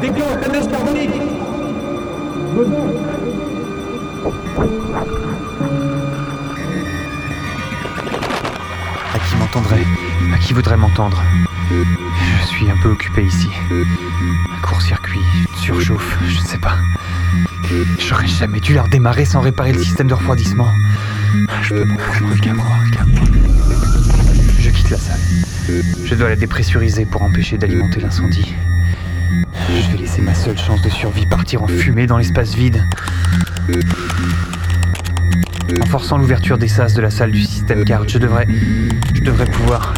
Déclenche la carbonique À qui m'entendrait? À qui voudrait m'entendre? Je suis un peu occupé ici. Un court-circuit, surchauffe, je ne sais pas. J'aurais jamais dû leur démarrer sans réparer le système de refroidissement. Je peux mourir, calme-moi, calme-moi. Je quitte la salle. Je dois la dépressuriser pour empêcher d'alimenter l'incendie. Je vais laisser ma seule chance de survie partir en fumée dans l'espace vide. En forçant l'ouverture des sas de la salle du système carte, je devrais. Je devrais pouvoir.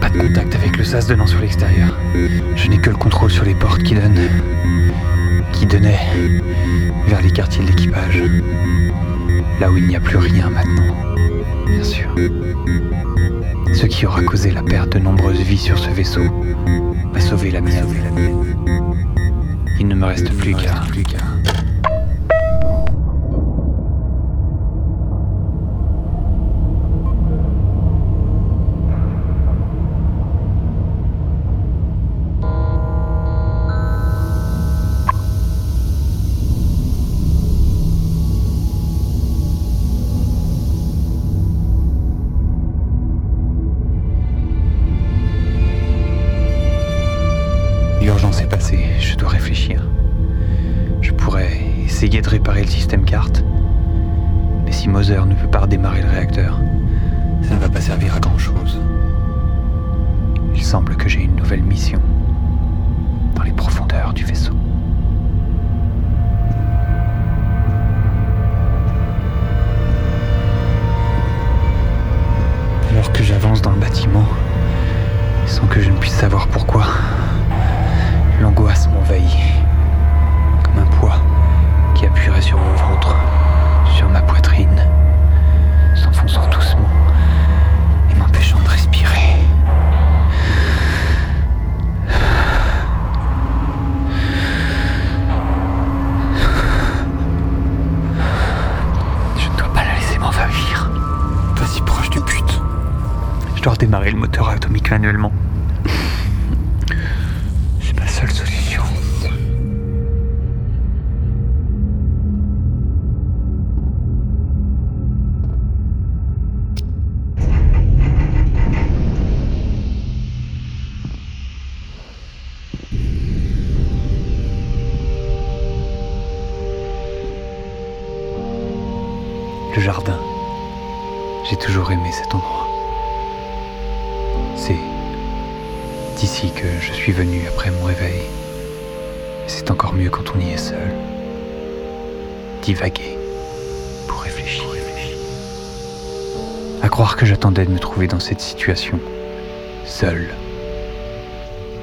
Pas de contact avec le sas donnant sur l'extérieur. Je n'ai que le contrôle sur les portes qui donnent. qui donnaient vers les quartiers de l'équipage. Là où il n'y a plus rien maintenant. Bien sûr. Ce qui aura causé la perte de nombreuses vies sur ce vaisseau va sauver la mienne. Il ne me reste plus qu'à. L'urgence est passée, je dois réfléchir. Je pourrais essayer de réparer le système carte. Mais si Moser ne peut pas redémarrer le réacteur, ça ne va pas servir à grand chose. Il semble que j'ai une nouvelle mission dans les profondeurs du vaisseau. Alors que j'avance dans le bâtiment, sans que je ne puisse savoir pourquoi, l'angoisse m'envahit, comme un poids qui appuierait sur mon ventre, sur ma poitrine, s'enfonçant doucement et m'empêchant de respirer. Je ne dois pas la laisser m'envahir. Pas si proche du but. Je dois redémarrer le moteur atomique manuellement. Le jardin. J'ai toujours aimé cet endroit. C'est d'ici que je suis venu après mon réveil. C'est encore mieux quand on y est seul. Divaguer pour réfléchir. À croire que j'attendais de me trouver dans cette situation, seul.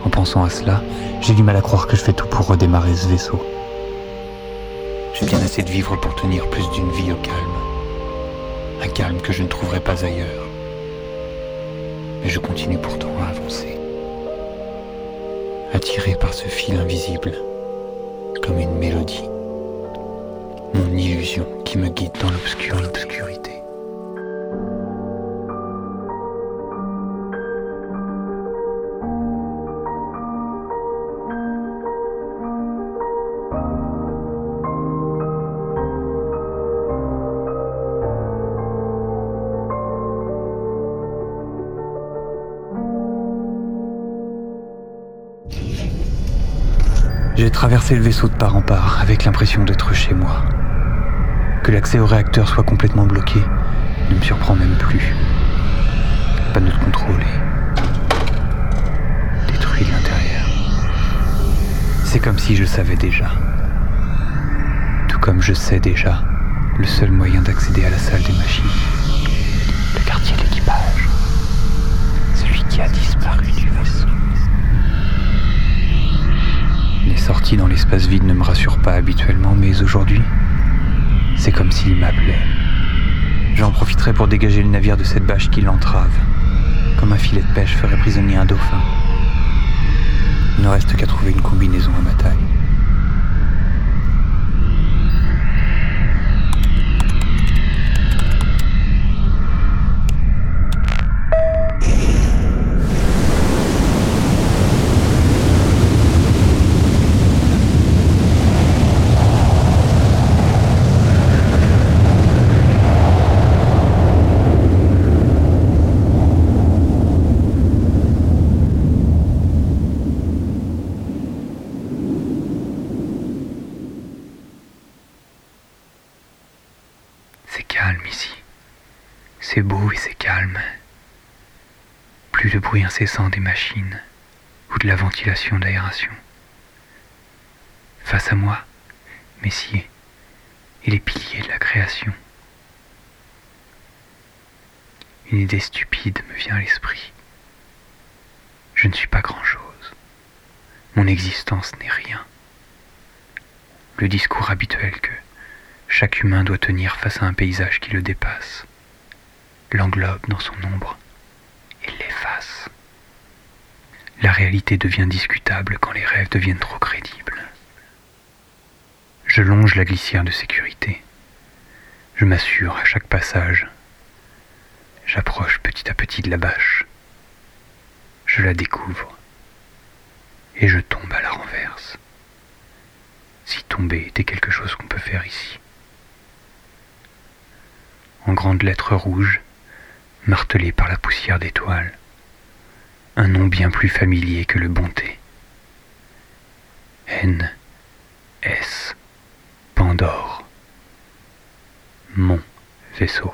En pensant à cela, j'ai du mal à croire que je fais tout pour redémarrer ce vaisseau. J'ai bien assez de vivre pour tenir plus d'une vie au calme. Un calme que je ne trouverai pas ailleurs. Mais je continue pourtant à avancer. Attiré par ce fil invisible, comme une mélodie. Mon illusion qui me guide dans l'obscur- l'obscurité. J'ai traversé le vaisseau de part en part avec l'impression d'être chez moi. Que l'accès au réacteur soit complètement bloqué ne me surprend même plus. Pas de contrôle et détruit de l'intérieur. C'est comme si je savais déjà. Tout comme je sais déjà le seul moyen d'accéder à la salle des machines. Dans l'espace vide ne me rassurent pas habituellement, mais aujourd'hui, c'est comme s'il m'appelait. J'en profiterai pour dégager le navire de cette bâche qui l'entrave, comme un filet de pêche ferait prisonnier un dauphin. Il ne reste qu'à trouver une combinaison à ma taille. Ici. C'est beau et c'est calme. Plus de bruit incessant des machines ou de la ventilation d'aération. Face à moi, Messier et les piliers de la création. Une idée stupide me vient à l'esprit. Je ne suis pas grand-chose. Mon existence n'est rien. Le discours habituel que chaque humain doit tenir face à un paysage qui le dépasse, l'englobe dans son ombre et l'efface. La réalité devient discutable quand les rêves deviennent trop crédibles. Je longe la glissière de sécurité. Je m'assure à chaque passage J'approche petit à petit de la bâche. Je la découvre. Et je tombe à la renverse. Si tomber était quelque chose qu'on peut faire ici. En grandes lettres rouges, martelées par la poussière d'étoiles, un nom bien plus familier que le bonté. N. S. Pandore. Mon vaisseau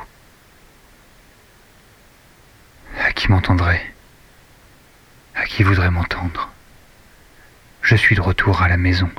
qui m'entendrait À qui voudrait m'entendre? Je suis de retour à la maison.